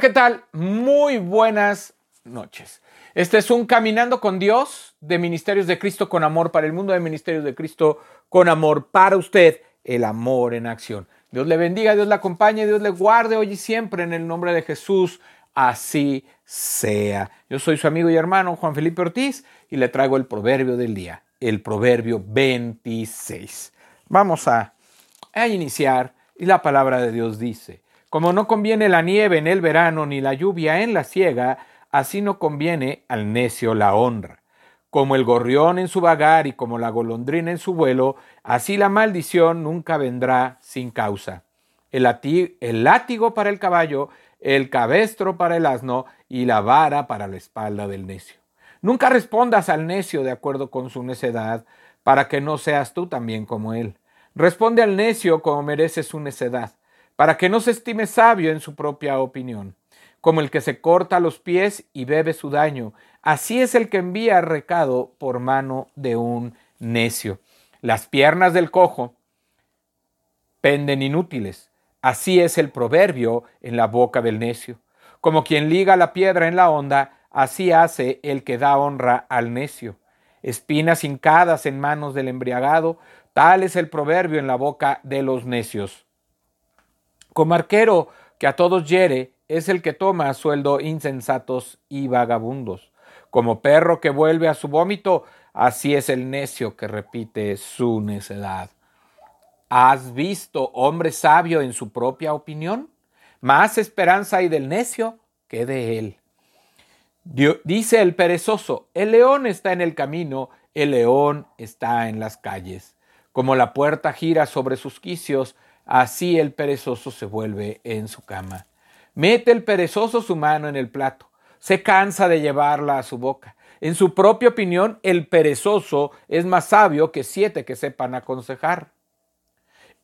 ¿qué tal? Muy buenas noches. Este es un Caminando con Dios de Ministerios de Cristo con Amor para el mundo de Ministerios de Cristo con Amor para usted, el amor en acción. Dios le bendiga, Dios le acompañe, Dios le guarde hoy y siempre en el nombre de Jesús. Así sea. Yo soy su amigo y hermano Juan Felipe Ortiz y le traigo el proverbio del día, el proverbio 26. Vamos a, a iniciar y la palabra de Dios dice, como no conviene la nieve en el verano ni la lluvia en la siega, así no conviene al necio la honra. Como el gorrión en su vagar y como la golondrina en su vuelo, así la maldición nunca vendrá sin causa. El, el látigo para el caballo, el cabestro para el asno y la vara para la espalda del necio. Nunca respondas al necio de acuerdo con su necedad, para que no seas tú también como él. Responde al necio como merece su necedad para que no se estime sabio en su propia opinión. Como el que se corta los pies y bebe su daño, así es el que envía recado por mano de un necio. Las piernas del cojo penden inútiles, así es el proverbio en la boca del necio. Como quien liga la piedra en la honda, así hace el que da honra al necio. Espinas hincadas en manos del embriagado, tal es el proverbio en la boca de los necios. Como arquero que a todos hiere, es el que toma a sueldo insensatos y vagabundos. Como perro que vuelve a su vómito, así es el necio que repite su necedad. ¿Has visto hombre sabio en su propia opinión? Más esperanza hay del necio que de él. Dice el perezoso, el león está en el camino, el león está en las calles. Como la puerta gira sobre sus quicios, Así el perezoso se vuelve en su cama. Mete el perezoso su mano en el plato. Se cansa de llevarla a su boca. En su propia opinión, el perezoso es más sabio que siete que sepan aconsejar.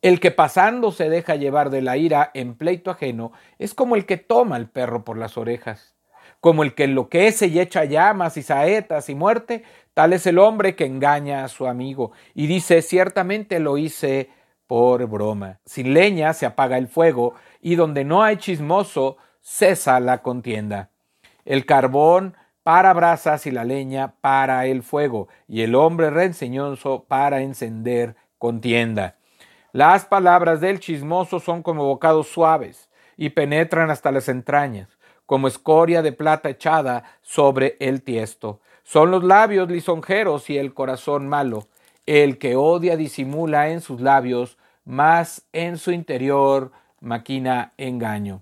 El que pasando se deja llevar de la ira en pleito ajeno es como el que toma al perro por las orejas. Como el que enloquece y echa llamas y saetas y muerte, tal es el hombre que engaña a su amigo y dice ciertamente lo hice por broma. Sin leña se apaga el fuego y donde no hay chismoso cesa la contienda. El carbón para brasas y la leña para el fuego y el hombre reenseñoso para encender contienda. Las palabras del chismoso son como bocados suaves y penetran hasta las entrañas, como escoria de plata echada sobre el tiesto. Son los labios lisonjeros y el corazón malo. El que odia disimula en sus labios, mas en su interior maquina engaño.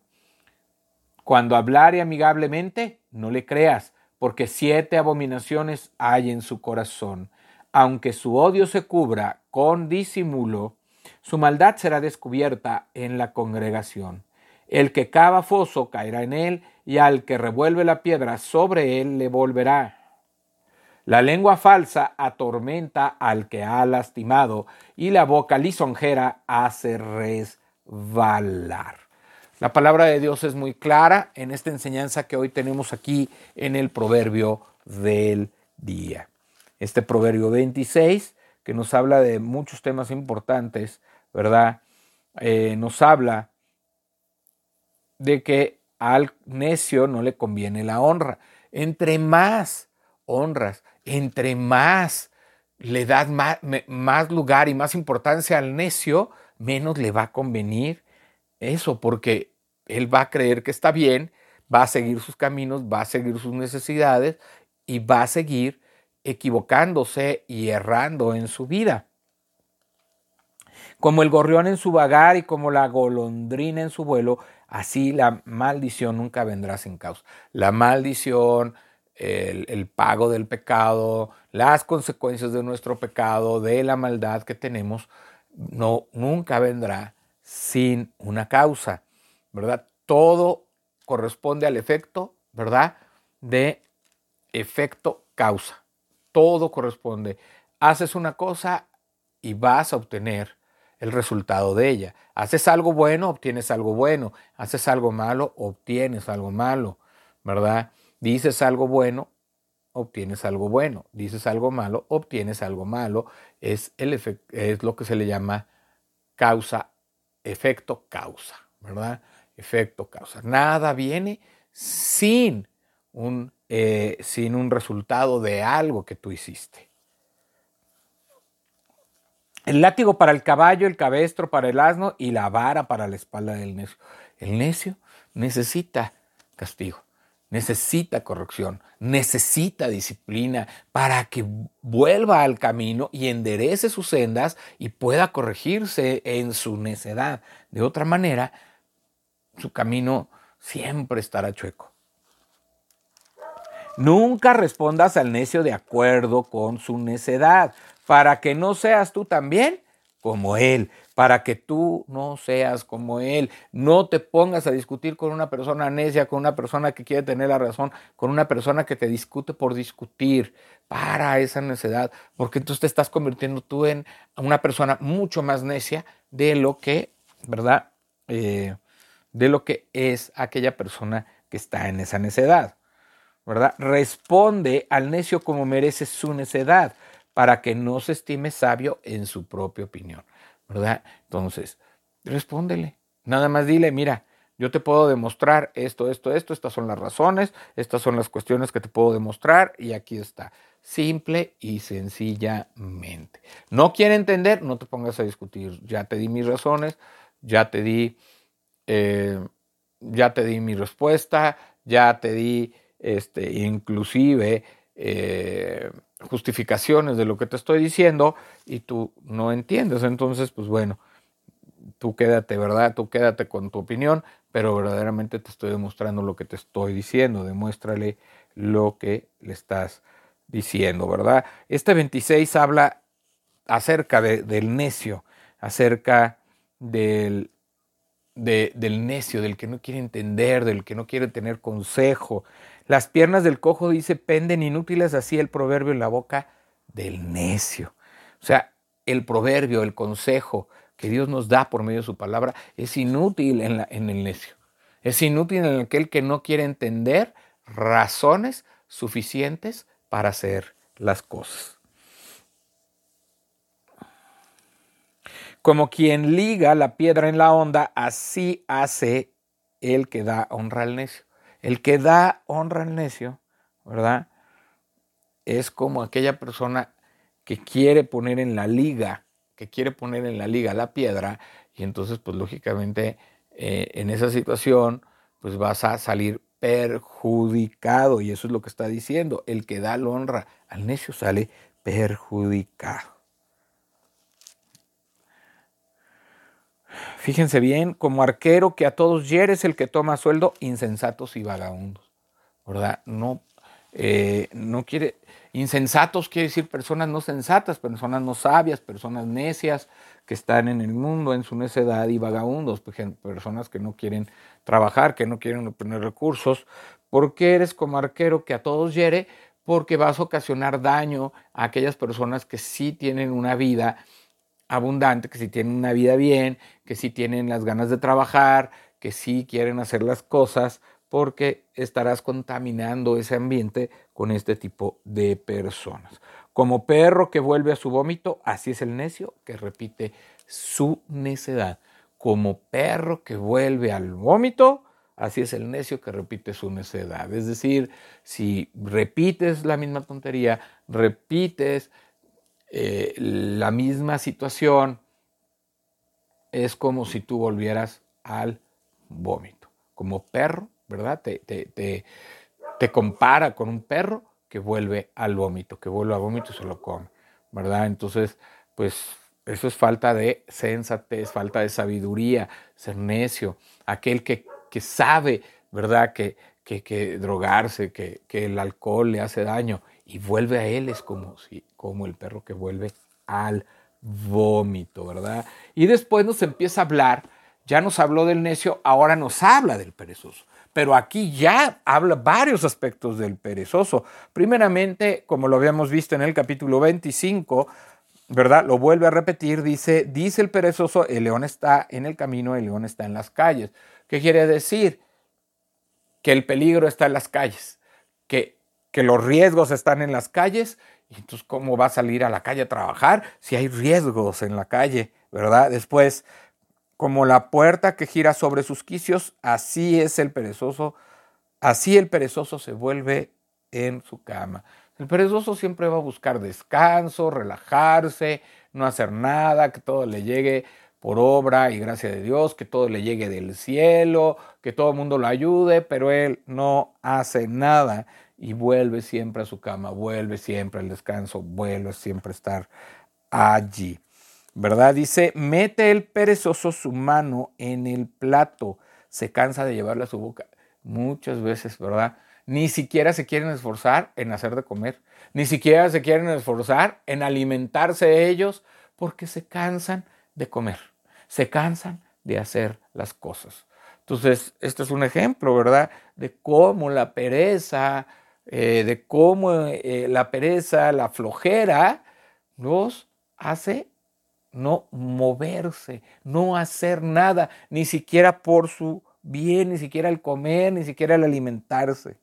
Cuando hablare amigablemente, no le creas, porque siete abominaciones hay en su corazón. Aunque su odio se cubra con disimulo, su maldad será descubierta en la congregación. El que cava foso caerá en él, y al que revuelve la piedra sobre él le volverá. La lengua falsa atormenta al que ha lastimado y la boca lisonjera hace resbalar. La palabra de Dios es muy clara en esta enseñanza que hoy tenemos aquí en el proverbio del día. Este proverbio 26, que nos habla de muchos temas importantes, ¿verdad? Eh, nos habla de que al necio no le conviene la honra. Entre más honras, entre más le das más, lugar y más importancia al necio, menos le va a convenir eso, porque él va a creer que está bien, va a seguir sus caminos, va a seguir sus necesidades y va a seguir equivocándose y errando en su vida. Como el gorrión en su vagar y como la golondrina en su vuelo, así la maldición nunca vendrá sin causa. La maldición, el, pago del pecado, las consecuencias de nuestro pecado, de la maldad que tenemos, no, nunca vendrá sin una causa, ¿verdad? Todo corresponde al efecto, ¿verdad? De efecto causa. Todo corresponde. Haces una cosa y vas a obtener el resultado de ella. Haces algo bueno, obtienes algo bueno. Haces algo malo, obtienes algo malo, ¿verdad? Dices algo bueno, obtienes algo bueno. Dices algo malo, obtienes algo malo. Es, lo que se le llama causa, efecto, causa, ¿verdad? efecto, causa. Nada viene sin un, eh, sin un resultado de algo que tú hiciste. El látigo para el caballo, el cabestro para el asno y la vara para la espalda del necio. El necio necesita castigo, necesita corrección, necesita disciplina para que vuelva al camino y enderece sus sendas y pueda corregirse en su necedad. De otra manera, su camino siempre estará chueco. Nunca respondas al necio de acuerdo con su necedad, para que no seas tú también como él, para que tú no seas como él. No te pongas a discutir con una persona necia, con una persona que quiere tener la razón, con una persona que te discute por discutir. Para esa necedad, porque entonces te estás convirtiendo tú en una persona mucho más necia de lo que, ¿verdad? Eh, de lo que es aquella persona que está en esa necedad. ¿verdad? Responde al necio como merece su necedad, para que no se estime sabio en su propia opinión, ¿verdad? Entonces, respóndele. Nada más dile, mira, yo te puedo demostrar esto, esto, esto, estas son las razones, estas son las cuestiones que te puedo demostrar y aquí está. Simple y sencillamente. No quiere entender, no te pongas a discutir. Ya te di mis razones, ya te di, eh, ya te di mi respuesta, ya te di este, inclusive eh, justificaciones de lo que te estoy diciendo y tú no entiendes. Entonces, pues bueno, tú quédate, ¿verdad? Tú quédate con tu opinión, pero verdaderamente te estoy demostrando lo que te estoy diciendo. Demuéstrale lo que le estás diciendo, ¿verdad? Este 26 habla acerca del necio, acerca del, del necio, del que no quiere entender, del que no quiere tener consejo, las piernas del cojo, dice, penden inútiles, así el proverbio en la boca del necio. O sea, el proverbio, el consejo que Dios nos da por medio de su palabra es inútil en, la, en el necio. Es inútil en aquel que no quiere entender razones suficientes para hacer las cosas. Como quien liga la piedra en la onda, así hace el que da honra al necio. El que da honra al necio, ¿verdad? Es como aquella persona que quiere poner en la liga, que quiere poner en la liga la piedra, y entonces, pues lógicamente, eh, en esa situación, pues vas a salir perjudicado, y eso es lo que está diciendo, el que da la honra al necio sale perjudicado. Fíjense bien, como arquero que a todos hieres el que toma sueldo, insensatos y vagabundos. ¿Verdad? No, eh, no quiere. Insensatos quiere decir personas no sensatas, personas no sabias, personas necias que están en el mundo en su necedad y vagabundos, personas que no quieren trabajar, que no quieren obtener recursos. porque eres como arquero que a todos hiere? Porque vas a ocasionar daño a aquellas personas que sí tienen una vida abundante, que si tienen una vida bien, que si tienen las ganas de trabajar, que si quieren hacer las cosas, porque estarás contaminando ese ambiente con este tipo de personas. Como perro que vuelve a su vómito, así es el necio que repite su necedad. Como perro que vuelve al vómito, así es el necio que repite su necedad. Es decir, si repites la misma tontería, repites eh, la misma situación es como si tú volvieras al vómito. Como perro, ¿verdad? Te, te, te, compara con un perro que vuelve al vómito, que vuelve al vómito y se lo come, ¿verdad? Entonces, pues eso es falta de sensatez, falta de sabiduría, ser necio, aquel que, que sabe, ¿verdad? Que, que, que drogarse, que, que, el alcohol le hace daño y vuelve a él, es como, si, como el perro que vuelve al vómito, ¿verdad? Y después nos empieza a hablar, ya nos habló del necio, ahora nos habla del perezoso. Pero aquí ya habla varios aspectos del perezoso. Primeramente, como lo habíamos visto en el capítulo 25, ¿verdad? Lo vuelve a repetir, dice, dice el perezoso, el león está en el camino, el león está en las calles. ¿Qué quiere decir? Que el peligro está en las calles, que que los riesgos están en las calles. Y entonces, ¿cómo va a salir a la calle a trabajar si hay riesgos en la calle? ¿Verdad? Después, Como la puerta que gira sobre sus quicios, así es el perezoso, así el perezoso se vuelve en su cama. El perezoso siempre va a buscar descanso, relajarse, no hacer nada, que todo le llegue por obra y gracia de Dios, que todo le llegue del cielo, que todo el mundo lo ayude, pero él no hace nada y vuelve siempre a su cama, vuelve siempre al descanso, vuelve siempre a estar allí. ¿verdad? Dice, mete el perezoso su mano en el plato, se cansa de llevarla a su boca. Muchas veces, ¿verdad? Ni siquiera se quieren esforzar en hacer de comer, ni siquiera se quieren esforzar en alimentarse ellos, porque se cansan de comer, se cansan de hacer las cosas. Entonces, este es un ejemplo, ¿verdad? De cómo la pereza, eh, de cómo eh, la pereza, la flojera, los hace no moverse, no hacer nada, ni siquiera por su bien, ni siquiera el comer, ni siquiera el alimentarse.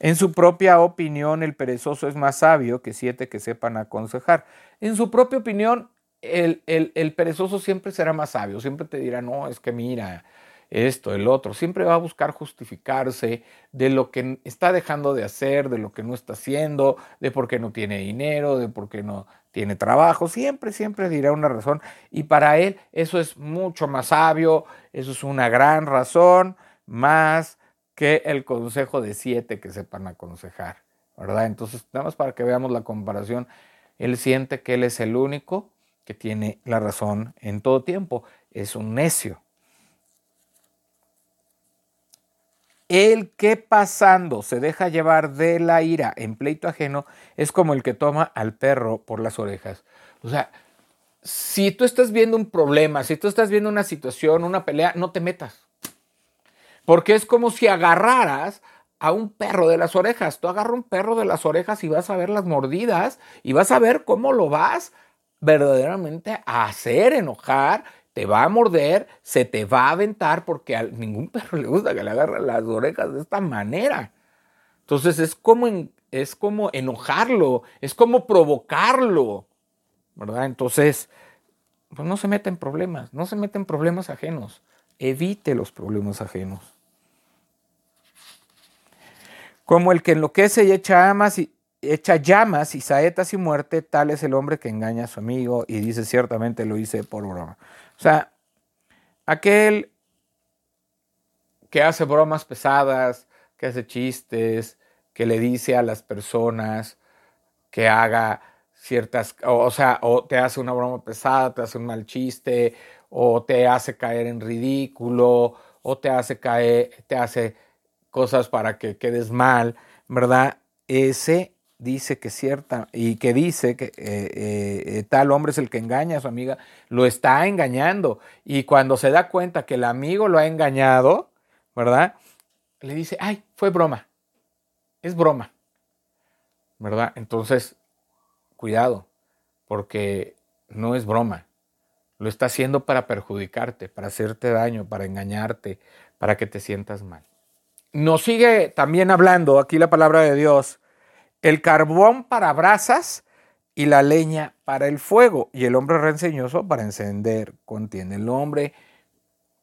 En su propia opinión, el perezoso es más sabio que siete que sepan aconsejar. En su propia opinión, el, el, el perezoso siempre será más sabio, siempre te dirá, no, es que mira, esto, el otro, siempre va a buscar justificarse de lo que está dejando de hacer, de lo que no está haciendo, de por qué no tiene dinero, de por qué no tiene trabajo, siempre, siempre dirá una razón y para él eso es mucho más sabio, eso es una gran razón, más que el consejo de siete que sepan aconsejar, ¿verdad? Entonces, nada más para que veamos la comparación, él siente que él es el único que tiene la razón en todo tiempo, es un necio. El que pasando se deja llevar de la ira en pleito ajeno es como el que toma al perro por las orejas. O sea, si tú estás viendo un problema, si tú estás viendo una situación, una pelea, no te metas. Porque es como si agarraras a un perro de las orejas. Tú agarras un perro de las orejas y vas a ver las mordidas y vas a ver cómo lo vas verdaderamente a hacer enojar te va a morder, se te va a aventar porque a ningún perro le gusta que le agarren las orejas de esta manera. Entonces es como, es como enojarlo, es como provocarlo, ¿verdad? Entonces, pues no se mete en problemas, no se mete en problemas ajenos, evite los problemas ajenos. Como el que enloquece y echa llamas y, echa llamas y saetas y muerte, tal es el hombre que engaña a su amigo y dice ciertamente lo hice por broma. O sea, aquel que hace bromas pesadas, que hace chistes, que le dice a las personas que haga ciertas, o, sea, o te hace una broma pesada, te hace un mal chiste, o te hace caer en ridículo, o te hace caer, te hace cosas para que quedes mal, ¿verdad? Ese dice que cierta y que dice que eh, eh, tal hombre es el que engaña a su amiga, lo está engañando. Y cuando se da cuenta que el amigo lo ha engañado, ¿verdad? Le dice, ay, fue broma, es broma, ¿verdad? Entonces, cuidado, porque no es broma. Lo está haciendo para perjudicarte, para hacerte daño, para engañarte, para que te sientas mal. Nos sigue también hablando aquí la palabra de Dios el carbón para brasas y la leña para el fuego, y el hombre renceñoso para encender contiene. El hombre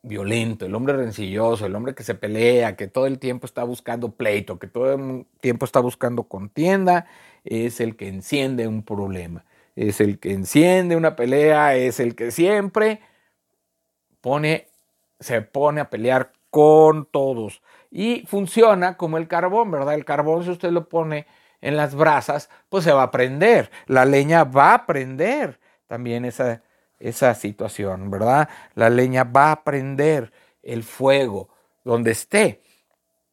violento, el hombre rencilloso, el hombre que se pelea, que todo el tiempo está buscando pleito, que todo el tiempo está buscando contienda, es el que enciende un problema, es el que enciende una pelea, es el que siempre pone, se pone a pelear con todos. Y funciona como el carbón, ¿verdad? El carbón, si usted lo pone en las brasas, pues se va a prender. La leña va a prender también esa, esa situación, ¿verdad? La leña va a prender el fuego donde esté,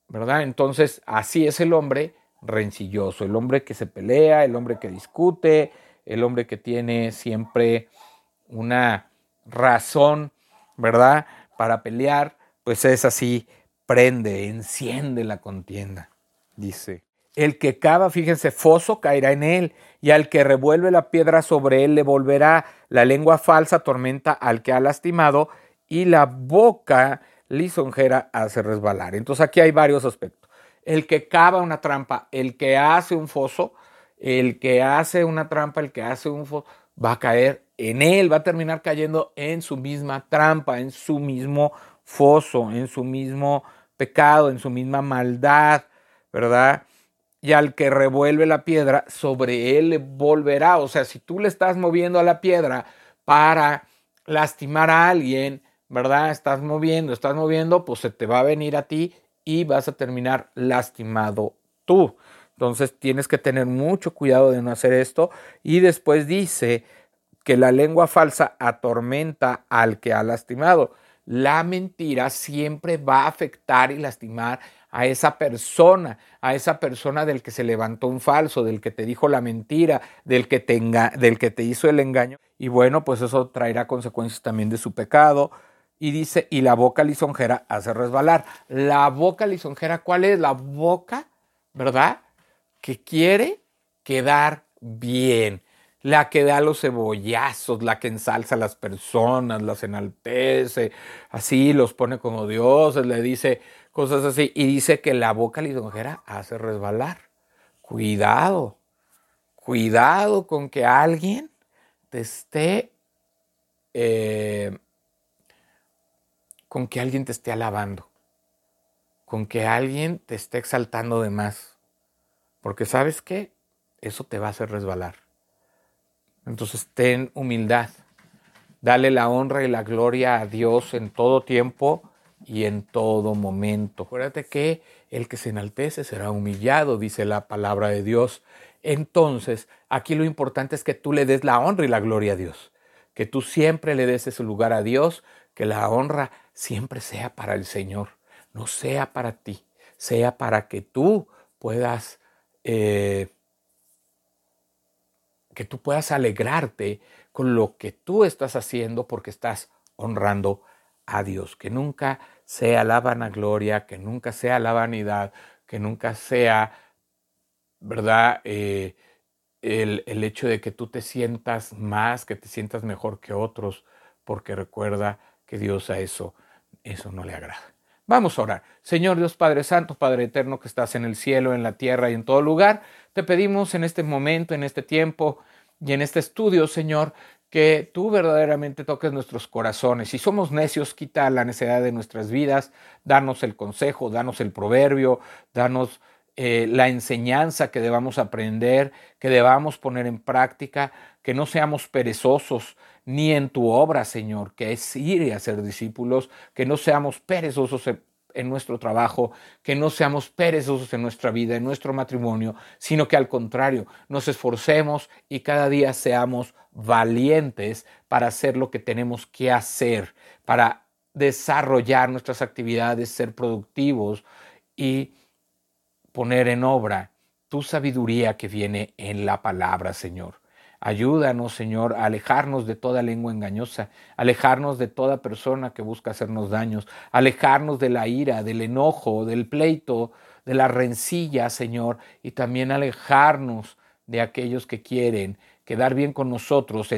¿verdad? Entonces, así es el hombre rencilloso, el hombre que se pelea, el hombre que discute, el hombre que tiene siempre una razón, ¿verdad? Para pelear, pues es así, prende, enciende la contienda, dice. El que cava, fíjense, foso caerá en él, y al que revuelve la piedra sobre él le volverá. La lengua falsa tormenta al que ha lastimado, y la boca lisonjera hace resbalar. Entonces aquí hay varios aspectos. El que cava una trampa, el que hace un foso, el que hace una trampa, el que hace un foso, va a caer en él, va a terminar cayendo en su misma trampa, en su mismo foso, en su mismo pecado, en su misma maldad, ¿verdad? Y al que revuelve la piedra, sobre él volverá. O sea, si tú le estás moviendo a la piedra para lastimar a alguien, ¿verdad? Estás moviendo, estás moviendo, pues se te va a venir a ti y vas a terminar lastimado tú. Entonces tienes que tener mucho cuidado de no hacer esto. Y después dice que la lengua falsa atormenta al que ha lastimado. La mentira siempre va a afectar y lastimar a esa persona, a esa persona del que se levantó un falso, del que te dijo la mentira, del que te, del que te hizo el engaño. Y bueno, pues eso traerá consecuencias también de su pecado. Y dice, y la boca lisonjera hace resbalar. La boca lisonjera, ¿cuál es? La boca, ¿verdad? Que quiere quedar bien la que da los cebollazos, la que ensalza a las personas, las enaltece, así los pone como dioses, le dice cosas así, y dice que la boca lisonjera hace resbalar. Cuidado, cuidado con que alguien te esté, eh, con que alguien te esté alabando, con que alguien te esté exaltando de más, porque sabes qué, eso te va a hacer resbalar. Entonces ten humildad. Dale la honra y la gloria a Dios en todo tiempo y en todo momento. Acuérdate que el que se enaltece será humillado, dice la palabra de Dios. Entonces, aquí lo importante es que tú le des la honra y la gloria a Dios. Que tú siempre le des ese lugar a Dios, que la honra siempre sea para el Señor, no sea para ti, sea para que tú puedas eh, que tú puedas alegrarte con lo que tú estás haciendo porque estás honrando a Dios. Que nunca sea la vanagloria, que nunca sea la vanidad, que nunca sea, ¿verdad? Eh, el, el hecho de que tú te sientas más, que te sientas mejor que otros, porque recuerda que Dios a eso, eso no le agrada. Vamos a orar. Señor Dios Padre Santo, Padre Eterno que estás en el cielo, en la tierra y en todo lugar, te pedimos en este momento, en este tiempo y en este estudio, Señor, que tú verdaderamente toques nuestros corazones. Si somos necios, quita la necedad de nuestras vidas, danos el consejo, danos el proverbio, danos eh, la enseñanza que debamos aprender, que debamos poner en práctica, que no seamos perezosos, ni en tu obra, Señor, que es ir y hacer discípulos, que no seamos perezosos nuestro trabajo, que no seamos perezosos en nuestra vida, en nuestro matrimonio, sino que al contrario, nos esforcemos y cada día seamos valientes para hacer lo que tenemos que hacer, para desarrollar nuestras actividades, ser productivos y poner en obra tu sabiduría que viene en la palabra, Señor. Ayúdanos, Señor, a alejarnos de toda lengua engañosa, alejarnos de toda persona que busca hacernos daños, alejarnos de la ira, del enojo, del pleito, de la rencilla, Señor, y también alejarnos de aquellos que quieren quedar bien con nosotros,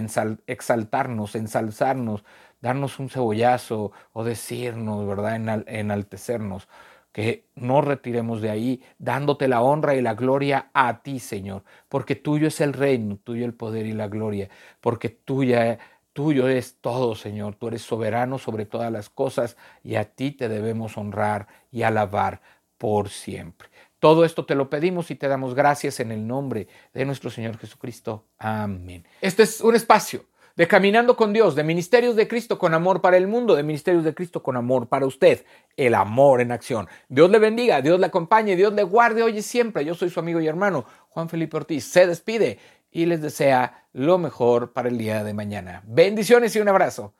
exaltarnos, ensalzarnos, darnos un cebollazo o decirnos, ¿verdad?, enaltecernos que no retiremos de ahí, dándote la honra y la gloria a ti, Señor, porque tuyo es el reino, tuyo el poder y la gloria, porque tuya, tuyo es todo, Señor, tú eres soberano sobre todas las cosas y a ti te debemos honrar y alabar por siempre. Todo esto te lo pedimos y te damos gracias en el nombre de nuestro Señor Jesucristo. Amén. Este es un espacio de Caminando con Dios, de Ministerios de Cristo con amor para el mundo, de Ministerios de Cristo con amor para usted, el amor en acción. Dios le bendiga, Dios le acompañe, Dios le guarde hoy y siempre. Yo soy su amigo y hermano Juan Felipe Ortiz. Se despide y les desea lo mejor para el día de mañana. Bendiciones y un abrazo.